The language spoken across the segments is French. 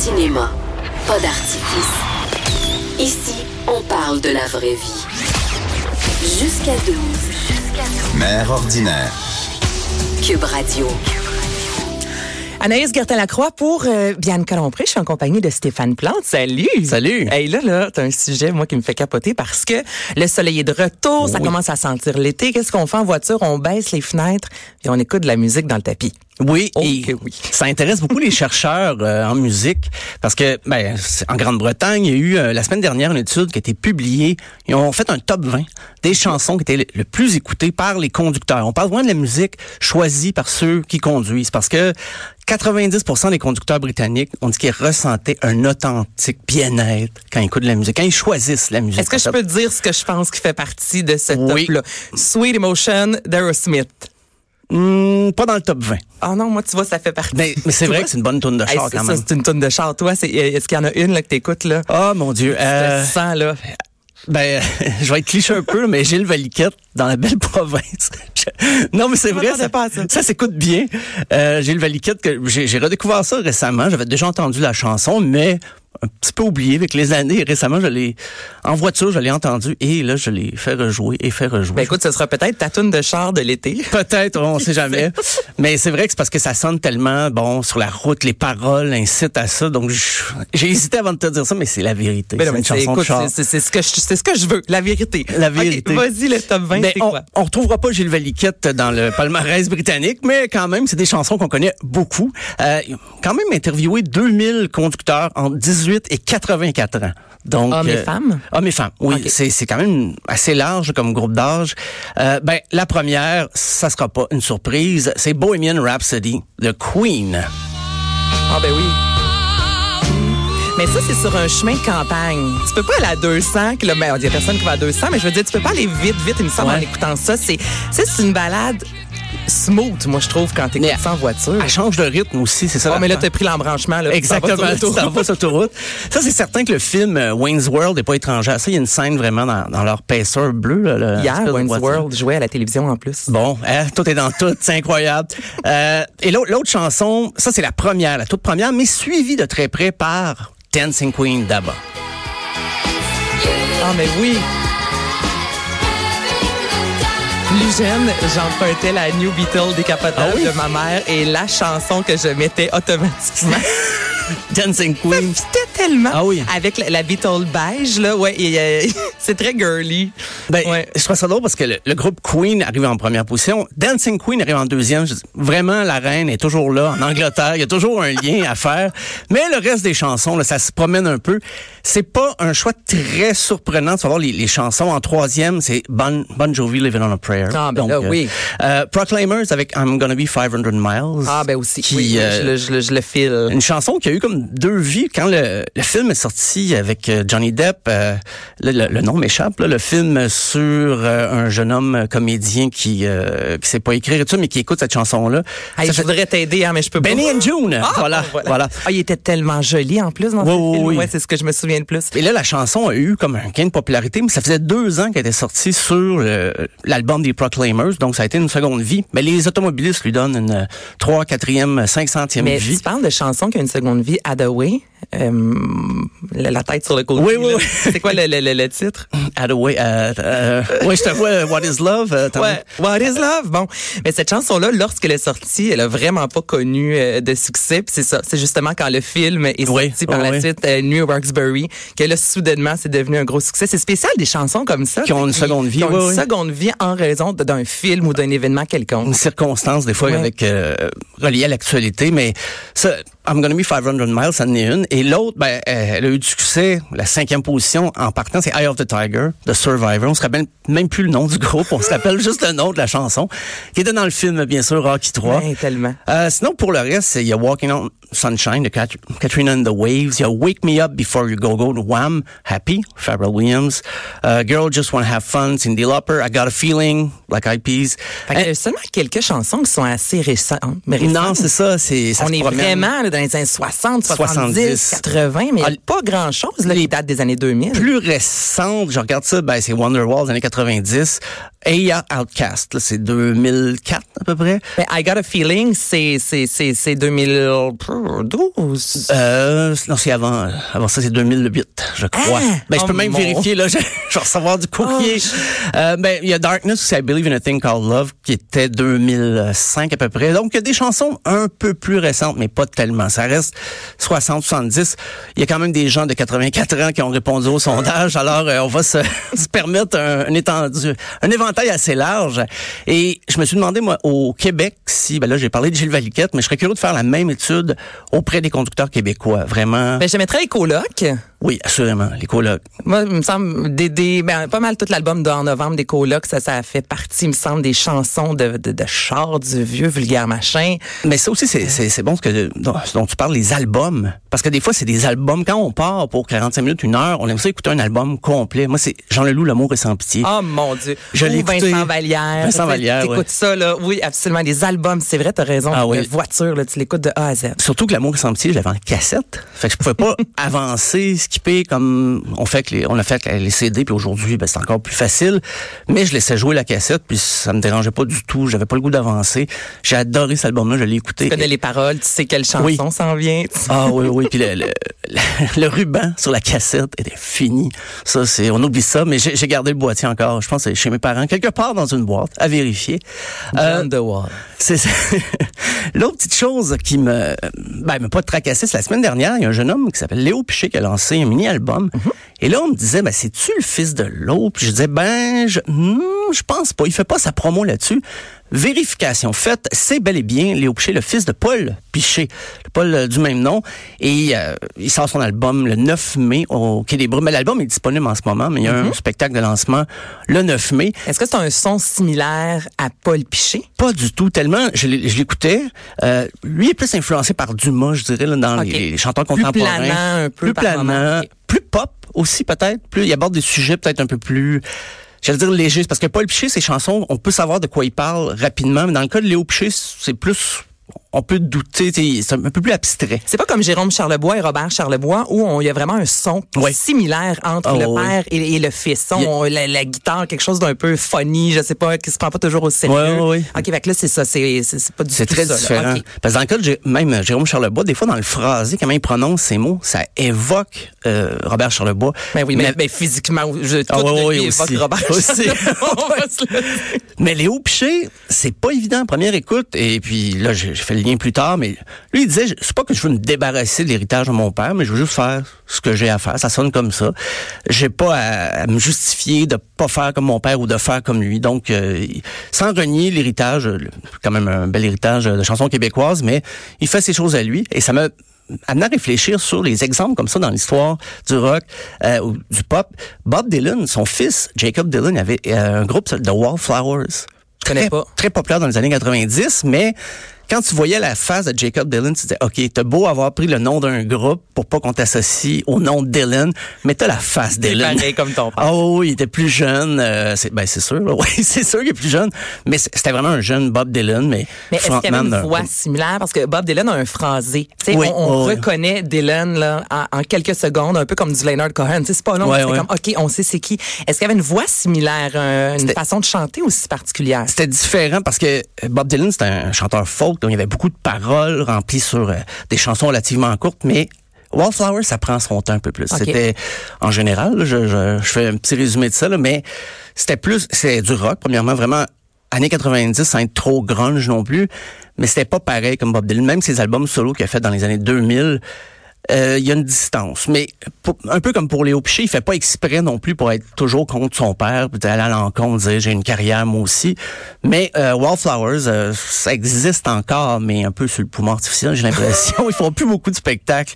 Cinéma, pas d'artifice. Ici, on parle de la vraie vie. Jusqu'à 12. Mère ordinaire. Cube Radio. Anaïs Gertin-Lacroix pour euh, Bianca Lompré. Je suis en compagnie de Stéphane Plante. Salut! Salut! Hey, là, là, t'as un sujet, moi, qui me fait capoter parce que le soleil est de retour, ça commence à sentir l'été. Qu'est-ce qu'on fait en voiture? On baisse les fenêtres et on écoute de la musique dans le tapis. Oui, Oh et oui. ça intéresse beaucoup les chercheurs euh, en musique parce que ben, en Grande-Bretagne, il y a eu euh, la semaine dernière une étude qui a été publiée. Ils ont fait un top 20 des chansons qui étaient le, le plus écoutées par les conducteurs. On parle vraiment de la musique choisie par ceux qui conduisent parce que 90% des conducteurs britanniques ont dit qu'ils ressentaient un authentique bien-être quand ils écoutent de la musique, quand ils choisissent la musique. Est-ce que je peux dire ce que je pense qui fait partie de ce Oui. top-là? Sweet Emotion d'Aerosmith. Hmm, pas dans le top 20. Ah non, moi, tu vois, ça fait partie. Mais, mais c'est vrai que c'est une bonne tourne de char quand même. c'est une tonne de char. Toi, c'est- est-ce qu'il y en a une là, que t'écoutes, là? Oh mon Dieu. Euh, Tu sens, là. Ben, je vais être cliché un peu, mais Gilles Valiquette dans la belle province. Non, mais c'est vrai, ça, pas ça. ça s'écoute bien. Euh, Gilles Valiquette, que j'ai redécouvert ça récemment. J'avais déjà entendu la chanson, mais un petit peu oublié avec les années. Récemment, je l'ai en voiture, je l'ai entendu et là, je l'ai fait rejouer et fait rejouer. Ben écoute, ce sera peut-être ta toune de char de l'été. Peut-être, on sait jamais. Mais c'est vrai que c'est parce que ça sonne tellement, bon, sur la route, les paroles incitent à ça. Donc, j'ai hésité avant de te dire ça, mais c'est la vérité. Ben C'est ce que je, c'est ce que je veux, la vérité. La vérité. Vas-y, le top 20, Ben, on, quoi? on retrouvera pas Gilles Valiquette dans le palmarès britannique, mais quand même, c'est des chansons qu'on connaît beaucoup. Euh, quand même interviewé 2000 conducteurs entre 18 et 84 ans. Donc, Hommes et euh, femmes? Hommes et femmes, oui. C'est, c'est quand même assez large comme groupe d'âge. Euh, ben, la première, ça sera pas une surprise, c'est Bohemian Rhapsody de Queen. Ah ben oui. Mais ça, c'est sur un chemin de campagne. Tu peux pas aller à 200 km. Il y a personne qui va à 200, mais je veux dire, tu peux pas aller vite, vite, il me semble, Ouais. en écoutant ça. C'est c'est une balade smooth, moi, je trouve, quand ça en voiture. Elle change de rythme aussi, c'est ça. Ah, mais là, t'as pris l'embranchement, là. Exactement, sur tu l'autoroute. t'en vas sur l'autoroute. Ça, c'est certain que le film euh, Wayne's World n'est pas étranger à ça. Il y a une scène vraiment dans, dans leur pacer bleu. Là, le- Hier, Wayne's. World jouait à la télévision en plus. Bon, hein, tout est dans tout, c'est incroyable. Euh, et l'autre chanson, ça c'est la première, la toute première, mais suivie de très près par Dancing Queen d'Abba. Ah, mais oui. Plus jeune, j'empruntais la New Beetle décapotable Ah oui? de ma mère et la chanson que je mettais automatiquement. Dancing Queen. C'était tellement. Ah oui. Avec la, la Beetle beige, là, ouais, euh, c'est très girly. Ben, Ouais. je trouve ça drôle parce que le, le groupe Queen arrive en première position. Dancing Queen arrive en deuxième. Dis, vraiment, la reine est toujours là, en Angleterre. Il y a toujours un lien à faire. Mais le reste des chansons, là, ça se promène un peu. C'est pas un choix très surprenant de savoir les, les chansons. En troisième, c'est Bon, bon Jovi, Living on a Prayer. Ah, ben là, oui. euh, Proclaimers avec I'm Gonna Be 500 Miles. Ah, ben aussi. Qui, oui, euh, je, le, je, le, je le file. une chanson qui a eu comme deux vies. Quand le, le film est sorti avec euh, Johnny Depp, euh, le, le- le nom m'échappe, le film sur euh, un jeune homme comédien qui qui sait pas écrire et tout mais qui écoute cette chanson-là. Hey, Ça je fait- voudrais t'aider, hein, mais je peux pas. Benny and June, Ah, voilà, bon, voilà. Ah, il était tellement joli en plus dans Oui, ce oui, film. oui. Ouais, c'est ce que je me souviens le plus. Et là, la chanson a eu comme un gain de popularité, mais ça faisait deux ans qu'elle était sortie sur l'album des Proclaimers, donc ça a été une seconde vie. Mais les automobilistes lui donnent une trois, quatrième, cinq centième Mais vie. tu parles de chansons qui ont une seconde vie, Hathaway, euh, la, tête sur le côté. Oui, oui, oui. C'est quoi le, le, le, titre? Hathaway, euh, euh, ouais, je te vois, What is Love? euh, Ouais, What is Love? Bon, mais cette chanson-là, lorsqu'elle est sortie, elle a vraiment pas connu de succès. Puis c'est ça, c'est justement quand le film est Oui, sorti par oui, la oui. suite, New Roxbury, que là, soudainement, c'est devenu un gros succès. C'est spécial des chansons comme ça. Qui ont une seconde vie, Qui ont oui, une oui. seconde vie en raison d'un film ou d'un événement quelconque. une circonstance des fois avec euh, relié à l'actualité mais ça I'm Gonna Be 500 Miles, ça en est une. Et l'autre, ben, euh, elle a eu du succès, la cinquième position en partant, c'est Eye of the Tiger, de Survivor. On se rappelle même plus le nom du groupe, on se rappelle juste le nom de la chanson, qui était dans le film, bien sûr, Rocky 3. Ouais, tellement. Euh, sinon, pour le reste, il y a Walking on Sunshine de Cat- Katrina and the Waves. Il y a Wake Me Up Before You Go Go de Wham, Happy, Pharrell Williams. Euh, Girl Just Wanna Have Fun, Cindy Lauper. I Got a Feeling, Black Eyed Peas. Fait que, euh, seulement quelques chansons qui sont assez récentes. Euh, non, récentes. c'est ça. C'est, ça On se est promène. vraiment là, dans les années 60, 70, 70. 80, mais Ah, pas grand-chose là, qui date des années 2000. plus récente, je regarde ça, ben, c'est Wonderwall des années 90. Aya Outcast, là, c'est 2004 à peu près. Mais I Got a Feeling, c'est c'est c'est c'est 2012. Euh, non, c'est avant, avant ça, c'est 2008, je crois. Ah! ben, je peux Oh même mon- vérifier, là, je, je vais recevoir du courrier. Oh, Euh, ben, il y a Darkness aussi, I Believe in a Thing Called Love, qui était 2005 à peu près. Donc, il y a des chansons un peu plus récentes, mais pas tellement. Ça reste 60, 70. Il y a quand même des gens de 84 ans qui ont répondu au sondage. Alors, euh, on va se, se permettre un, un étendu, un éventail assez large. Et je me suis demandé, moi, au Québec, si, ben là, j'ai parlé de Gilles Valiquette, mais je serais curieux de faire la même étude auprès des conducteurs québécois. Vraiment. Ben, les colocs. Oui, assurément. Les colocs. Moi, il me semble, des, des, ben, pas mal tout l'album de En novembre des colocs, ça, ça fait partie, il me semble, des chansons de, de, de char du vieux vulgaire machin. Mais ça aussi, c'est, c'est, c'est bon ce, que, dont, tu parles, les albums. Parce que des fois, c'est des albums. Quand on part pour 45 minutes, une heure, on aime ça écouter un album complet. Moi, c'est Jean Leloup, L'amour est sans pitié. Oh mon Dieu. Je Ou l'ai écouté. Vincent Vallière. Vincent Vallière, T'écoutes ouais. ça, là. Oui, absolument. Les albums, c'est vrai, t'as raison. Ah oui. voiture, là, tu l'écoutes de A à Z. Surtout que L'amour est sans pitié, je l'avais en cassette. Fait que je pouvais pas avancer, skipper comme on fait que les, on a fait avec les CD, puis aujourd'hui, ben, c'est encore plus facile. Mais je laissais jouer la cassette, puis ça me dérangeait pas du tout. J'avais pas le goût d'avancer. J'ai adoré cet album-là, je l'ai écouté. Tu connais les paroles, tu sais quelle chanson Oui. s'en vient. Ah oui, oui. Puis le, le, ruban sur la cassette était fini. Ça, c'est, on oublie ça, mais j'ai gardé le boîtier encore. Je pense que c'est chez mes parents, quelque part dans une boîte, à vérifier. Euh, c'est. L'autre petite chose qui me, ben, m'a pas tracassé, c'est la semaine dernière, il y a un jeune homme qui s'appelle Léo Piché qui a lancé un mini-album. Et là, on me disait, ben, c'est-tu le fils de l'autre? Puis je disais, ben, je, hmm, je pense pas. Il fait pas sa promo là-dessus. Vérification faite, c'est bel et bien Léo Piché, le fils de Paul Piché, Paul euh, du même nom. Et euh, il sort son album le 9 mai au Quai des Brumes. L'album est disponible en ce moment, mais il y a un spectacle de lancement le 9 mai. Est-ce que c'est un son similaire à Paul Piché? Pas du tout, tellement je l'écoutais. Euh, lui est plus influencé par Dumas, je dirais, là, dans les, chanteurs Plus contemporains. planant un peu Plus planant, moment. Ok. plus pop aussi peut-être. Plus il aborde des sujets peut-être un peu plus, j'allais dire légers. Parce que Paul Piché, ses chansons, on peut savoir de quoi il parle rapidement. Mais dans le cas de Léo Piché, c'est plus, on peut douter, c'est un peu plus abstrait. C'est pas comme Jérôme Charlebois et Robert Charlebois où on- il y a vraiment un son Ouais. similaire entre Ah, le père et, et le fils. On- a- la, la guitare, quelque chose d'un peu funny, je sais pas, qui se prend pas toujours au sérieux. Ouais, ouais. OK, fait que là, c'est ça, c'est pas du tout très ça, différent. Parce que dans le cas de même Jérôme Charlebois, des fois dans le phrasé, comment il prononce ces mots, ça évoque euh, Robert Charlebois. Ben oui, mais, mais physiquement, je, tout aussi. évoque Robert Aussi. Mais Léo Piché, c'est pas évident, première écoute. Et puis là, j'ai j'ai fait le lien plus tard, mais lui, il disait, je- c'est pas que je veux me débarrasser de l'héritage de mon père, mais je veux juste faire ce que j'ai à faire. Ça sonne comme ça. J'ai pas à, à me justifier de pas faire comme mon père ou de faire comme lui. Donc, euh, sans renier l'héritage, quand même un bel héritage de chansons québécoises, mais il fait ses choses à lui. Et ça m'a amené à réfléchir sur les exemples comme ça dans l'histoire du rock euh, ou du pop. Bob Dylan, son fils, Jacob Dylan, avait euh, un groupe The Wallflowers. Je connais Très, pas. très populaire dans les années 90, mais quand tu voyais la face de Jacob Dylan, tu disais, OK, t'as beau avoir pris le nom d'un groupe pour pas qu'on t'associe au nom de Dylan, mais t'as la face Dylan. pareil comme ton père. Oui, il était plus jeune. euh, c'est, ben c'est sûr, là. oui, c'est sûr qu'il est plus jeune. Mais c'était vraiment un jeune Bob Dylan, mais, Mais est-ce qu'il y avait une voix similaire? Parce que Bob Dylan a un phrasé. Oui, on reconnaît Dylan là, en, en quelques secondes, un peu comme du Leonard Cohen. Tu sais, C'est pas long, mais c'est comme, OK, on sait c'est qui. Est-ce qu'il y avait une voix similaire, euh, une C'était- façon de chanter aussi particulière? C'était différent parce que Bob Dylan, c'était un chanteur folk, donc il y avait beaucoup de paroles remplies sur euh, des chansons relativement courtes, mais Wallflower, ça prend son temps un peu plus. C'était, en général, là, je, je, je fais un petit résumé de ça, là, mais c'était plus, c'est du rock, premièrement, vraiment, années 90, sans être trop grunge non plus, mais c'était pas pareil comme Bob Dylan. Même ses albums solo qu'il a fait dans les années 2000, euh, il y a une distance. Mais un peu comme pour Léo Piché, il fait pas exprès non plus pour être toujours contre son père, puis aller à l'encontre, dire j'ai une carrière moi aussi. Mais euh, Wallflowers, euh, ça existe encore, mais un peu sur le poumon artificiel, j'ai l'impression. Ils font plus beaucoup de spectacles.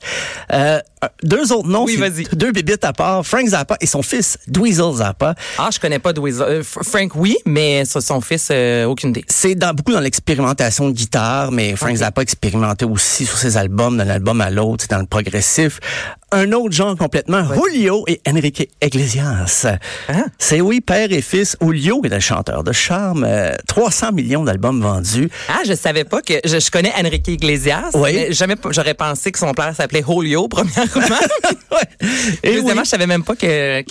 Euh, deux autres noms, Oui, vas-y. deux bébites à part, Frank Zappa et son fils Dweezil Zappa. Ah, je connais pas Dweezil. Euh, Frank, oui, mais son fils, euh, aucune idée. C'est dans, beaucoup dans l'expérimentation de guitare, mais Frank. Zappa expérimentait aussi sur ses albums, d'un album à l'autre, c'est dans le progressif. Un autre genre complètement, Julio et Enrique Iglesias. Hein? C'est oui, père et fils. Julio est un chanteur de charme, euh, 300 millions d'albums vendus. Ah, je savais pas que je, je connais Enrique Iglesias. Oui. mais jamais j'aurais pensé que son père s'appelait Julio Ouais. Et oui. Deuxièmement, je savais même pas qu'il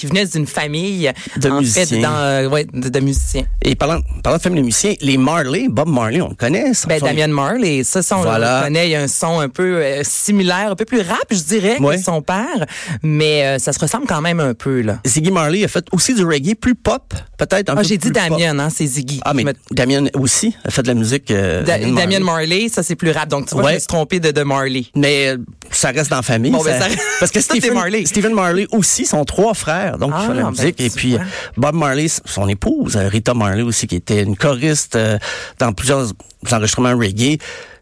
venait d'une famille De en musiciens. fait dans ouais, de, de musiciens. Et parlant, parlant de famille de musiciens, les Marley, Bob Marley, on le connaît. son- Ben son- Damian Marley, ça, ça on Voilà. le connaît, il y a un son un peu euh, similaire, un peu plus rap, je dirais, Ouais. que son père, mais euh, ça se ressemble quand même un peu là. Ziggy Marley a fait aussi du reggae plus pop, peut-être un Ah, peu j'ai dit. Damien, hein, c'est Ziggy. Ah, mais me- Damien aussi a fait de la musique. euh, Da- Damien Damien Marley. Ça c'est plus rap. Donc tu vois, je me suis trompé de, de Marley. Mais euh, ça reste dans la famille. Bon, ben, ça- Parce que Stephen Marley. Stephen Marley aussi sont trois frères, donc Ah, qui font la ben, musique. Et puis vois. Bob Marley, son épouse, euh, Rita Marley aussi, qui était une choriste euh, dans plusieurs enregistrements reggae.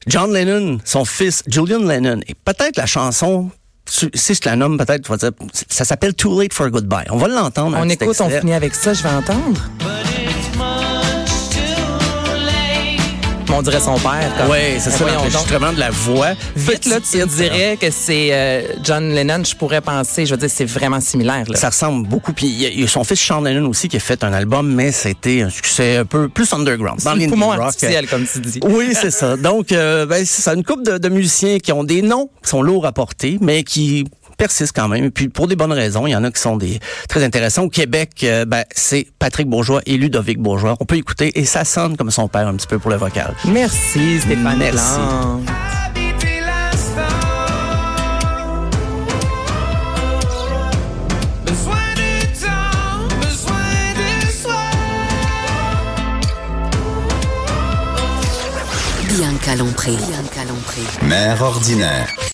John Lennon, son fils Julian Lennon, et peut-être la chanson. Si je te la nomme, peut-être, tu vas dire, ça s'appelle Too Late for Goodbye. On va l'entendre. On écoute, on finit avec ça, je vais entendre. On dirait son père. comme. Oui, c'est ça, l'enregistrement de la voix. Vite, là, tu dirais que c'est euh, John Lennon, je pourrais penser, je veux dire, c'est vraiment similaire. Là. Ça ressemble beaucoup. Puis il y, a- il y a son fils Sean Lennon aussi qui a fait un album, mais c'était un succès un peu plus underground. Dans le poumon rock. artificiel, comme tu dis. Oui, c'est ça. Donc, euh, ben, c'est ça, une couple de, de musiciens qui ont des noms qui sont lourds à porter, mais qui persistent quand même. Et puis, pour des bonnes raisons, il y en a qui sont des très intéressants. Au Québec, euh, ben, c'est Patrick Bourgeois et Ludovic Bourgeois. On peut écouter et ça sonne comme son père un petit peu pour le vocal. Merci, Stéphane Merci. Plante. Bianca Lompré. Bianca Lompré. Mère ordinaire.